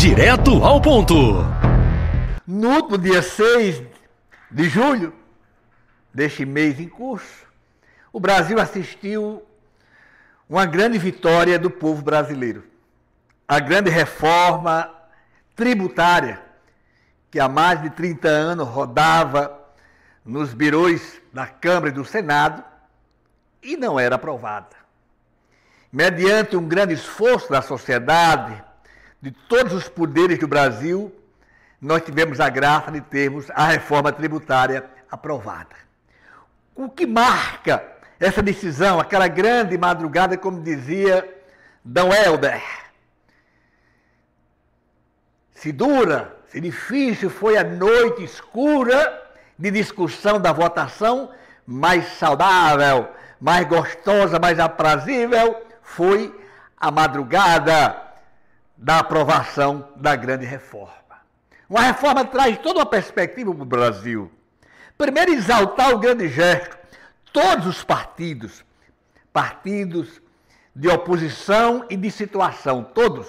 Direto ao ponto. No último dia 6 de julho deste mês em curso, o Brasil assistiu uma grande vitória do povo brasileiro. A grande reforma tributária que há mais de 30 anos rodava nos birôs da Câmara e do Senado e não era aprovada. Mediante um grande esforço da sociedade, de todos os poderes do Brasil, nós tivemos a graça de termos a reforma tributária aprovada. O que marca essa decisão, aquela grande madrugada, como dizia D. Helder? Se dura, se difícil foi a noite escura de discussão da votação, mais saudável, mais gostosa, mais aprazível foi a madrugada da aprovação da grande reforma. Uma reforma traz toda uma perspectiva para o Brasil. Primeiro, exaltar o grande gesto. Todos os partidos, partidos de oposição e de situação, todos,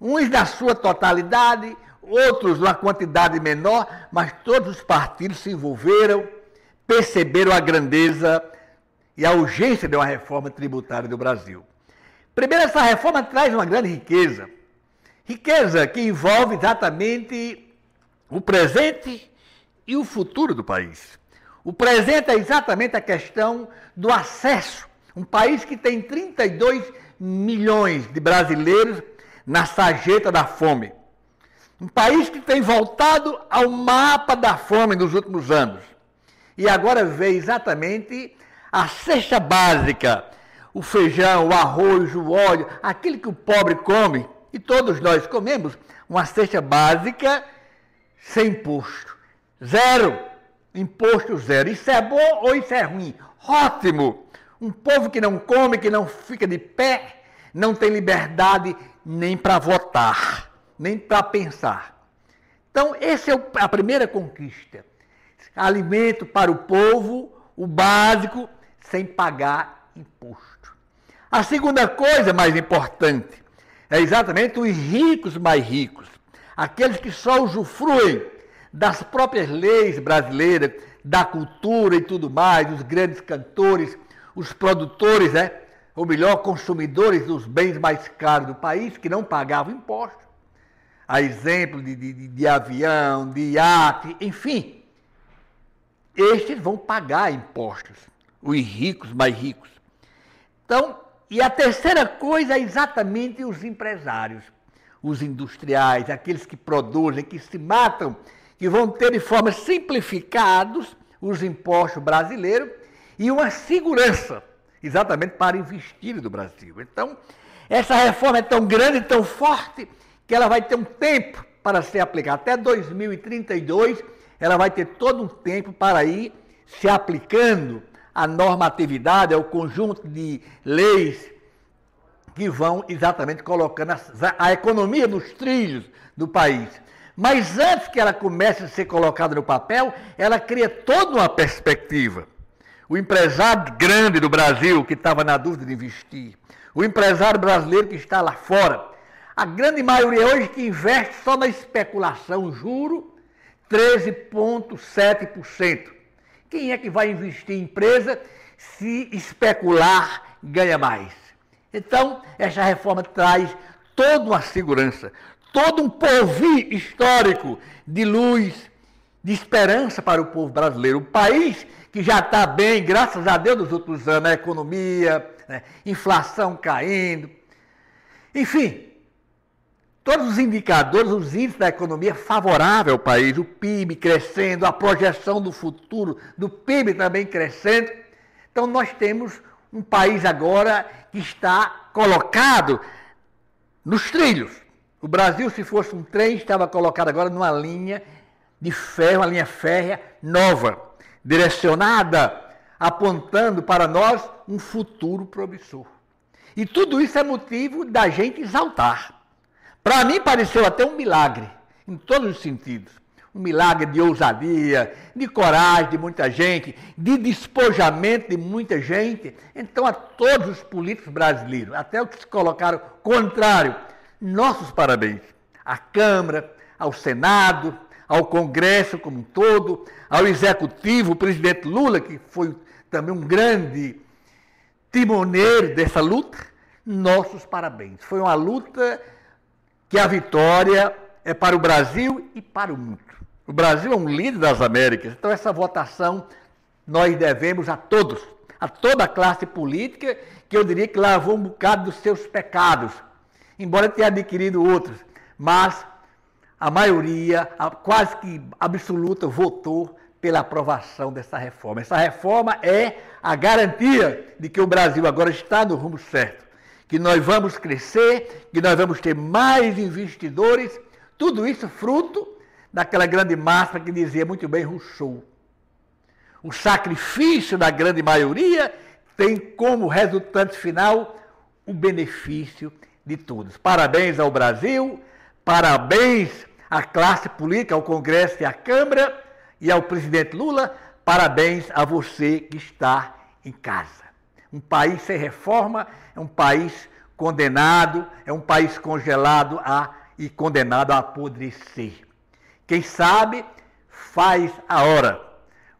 uns na sua totalidade, outros numa quantidade menor, mas todos os partidos se envolveram, perceberam a grandeza e a urgência de uma reforma tributária do Brasil. Primeiro, essa reforma traz uma grande riqueza. Riqueza que envolve exatamente o presente e o futuro do país. O presente é exatamente a questão do acesso. Um país que tem 32 milhões de brasileiros na sarjeta da fome. Um país que tem voltado ao mapa da fome nos últimos anos. E agora vê exatamente a cesta básica o feijão, o arroz, o óleo, aquilo que o pobre come, e todos nós comemos, uma cesta básica sem imposto. Zero. Imposto zero. Isso é bom ou isso é ruim? Ótimo! Um povo que não come, que não fica de pé, não tem liberdade nem para votar, nem para pensar. Então, essa é a primeira conquista. Alimento para o povo, o básico, sem pagar imposto. A segunda coisa mais importante é exatamente os ricos mais ricos, aqueles que só usufruem das próprias leis brasileiras, da cultura e tudo mais, os grandes cantores, os produtores, né? ou melhor, consumidores dos bens mais caros do país, que não pagavam impostos. A exemplo de, de, de avião, de iate, enfim. Estes vão pagar impostos, os ricos mais ricos. Então, e a terceira coisa é exatamente os empresários, os industriais, aqueles que produzem, que se matam, que vão ter de forma simplificados os impostos brasileiros e uma segurança, exatamente para investir no Brasil. Então, essa reforma é tão grande, tão forte, que ela vai ter um tempo para ser aplicada. Até 2032, ela vai ter todo um tempo para ir se aplicando a normatividade, é o conjunto de leis que vão exatamente colocando a, a economia nos trilhos do país. Mas antes que ela comece a ser colocada no papel, ela cria toda uma perspectiva. O empresário grande do Brasil que estava na dúvida de investir, o empresário brasileiro que está lá fora, a grande maioria hoje que investe só na especulação, juro, 13,7%. Quem é que vai investir em empresa se especular ganha mais? Então, essa reforma traz toda uma segurança, todo um porvir histórico de luz, de esperança para o povo brasileiro. O país que já está bem, graças a Deus, nos últimos anos, a economia, né, inflação caindo. Enfim, Todos os indicadores, os índices da economia favorável ao país, o PIB crescendo, a projeção do futuro do PIB também crescendo. Então nós temos um país agora que está colocado nos trilhos. O Brasil, se fosse um trem, estava colocado agora numa linha de ferro, uma linha férrea nova, direcionada, apontando para nós um futuro promissor. E tudo isso é motivo da gente exaltar. Para mim pareceu até um milagre, em todos os sentidos. Um milagre de ousadia, de coragem de muita gente, de despojamento de muita gente. Então, a todos os políticos brasileiros, até os que se colocaram contrário, nossos parabéns. à Câmara, ao Senado, ao Congresso como um todo, ao Executivo, o presidente Lula, que foi também um grande timoneiro dessa luta, nossos parabéns. Foi uma luta que a vitória é para o Brasil e para o mundo. O Brasil é um líder das Américas, então essa votação nós devemos a todos, a toda a classe política, que eu diria que lavou um bocado dos seus pecados, embora tenha adquirido outros, mas a maioria, a quase que absoluta, votou pela aprovação dessa reforma. Essa reforma é a garantia de que o Brasil agora está no rumo certo, que nós vamos crescer, que nós vamos ter mais investidores, tudo isso fruto daquela grande massa que dizia muito bem Rousseau. O sacrifício da grande maioria tem como resultante final o benefício de todos. Parabéns ao Brasil, parabéns à classe política, ao Congresso e à Câmara e ao presidente Lula, parabéns a você que está em casa. Um país sem reforma é um país condenado, é um país congelado a, e condenado a apodrecer. Quem sabe faz a hora.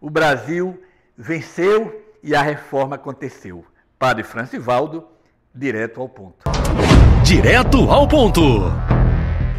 O Brasil venceu e a reforma aconteceu. Padre Francivaldo, direto ao ponto. Direto ao ponto.